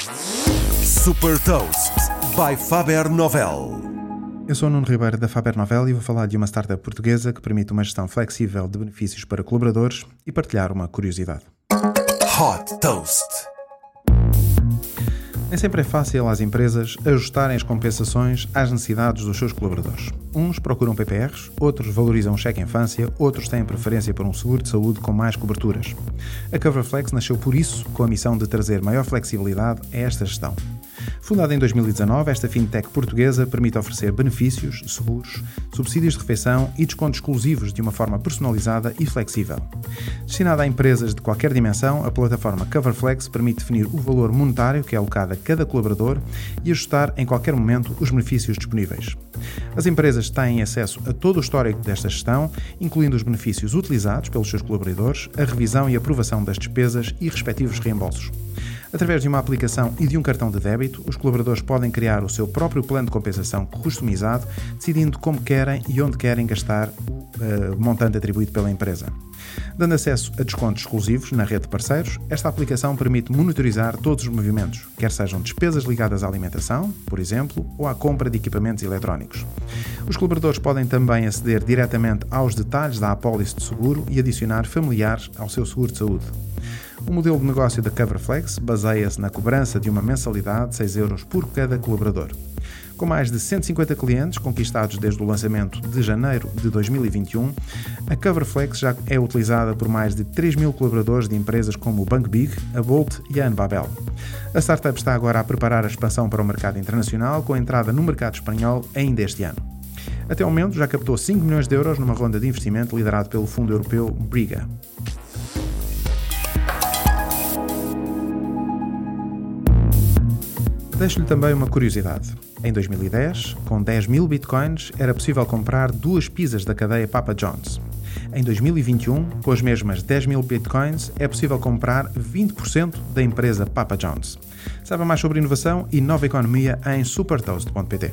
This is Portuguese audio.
Super Toast by Faber Novel. Eu sou o Nuno Ribeiro da Faber Novel e vou falar de uma startup portuguesa que permite uma gestão flexível de benefícios para colaboradores e partilhar uma curiosidade. Hot Toast. Nem sempre é fácil às empresas ajustarem as compensações às necessidades dos seus colaboradores. Uns procuram PPRs, outros valorizam o cheque infância, outros têm preferência por um seguro de saúde com mais coberturas. A Coverflex nasceu por isso, com a missão de trazer maior flexibilidade a esta gestão. Fundada em 2019, esta fintech portuguesa permite oferecer benefícios, seguros, subsídios de refeição e descontos exclusivos de uma forma personalizada e flexível. Destinada a empresas de qualquer dimensão, a plataforma Coverflex permite definir o valor monetário que é alocado a cada colaborador e ajustar em qualquer momento os benefícios disponíveis. As empresas têm acesso a todo o histórico desta gestão, incluindo os benefícios utilizados pelos seus colaboradores, a revisão e aprovação das despesas e respectivos reembolsos. Através de uma aplicação e de um cartão de débito, os colaboradores podem criar o seu próprio plano de compensação customizado, decidindo como querem e onde querem gastar o uh, montante atribuído pela empresa. Dando acesso a descontos exclusivos na rede de parceiros, esta aplicação permite monitorizar todos os movimentos, quer sejam despesas ligadas à alimentação, por exemplo, ou à compra de equipamentos eletrónicos. Os colaboradores podem também aceder diretamente aos detalhes da apólice de seguro e adicionar familiares ao seu seguro de saúde. O modelo de negócio da Coverflex baseia-se na cobrança de uma mensalidade de 6 euros por cada colaborador. Com mais de 150 clientes conquistados desde o lançamento de janeiro de 2021, a Coverflex já é utilizada por mais de 3 mil colaboradores de empresas como o Bank Big, a Bolt e a Anbabel. A startup está agora a preparar a expansão para o mercado internacional, com a entrada no mercado espanhol ainda este ano. Até ao momento já captou 5 milhões de euros numa ronda de investimento liderado pelo fundo europeu Briga. Deixo-lhe também uma curiosidade. Em 2010, com 10 mil bitcoins, era possível comprar duas pizzas da cadeia Papa John's. Em 2021, com as mesmas 10 mil bitcoins, é possível comprar 20% da empresa Papa John's. Saiba mais sobre inovação e nova economia em supertoast.pt.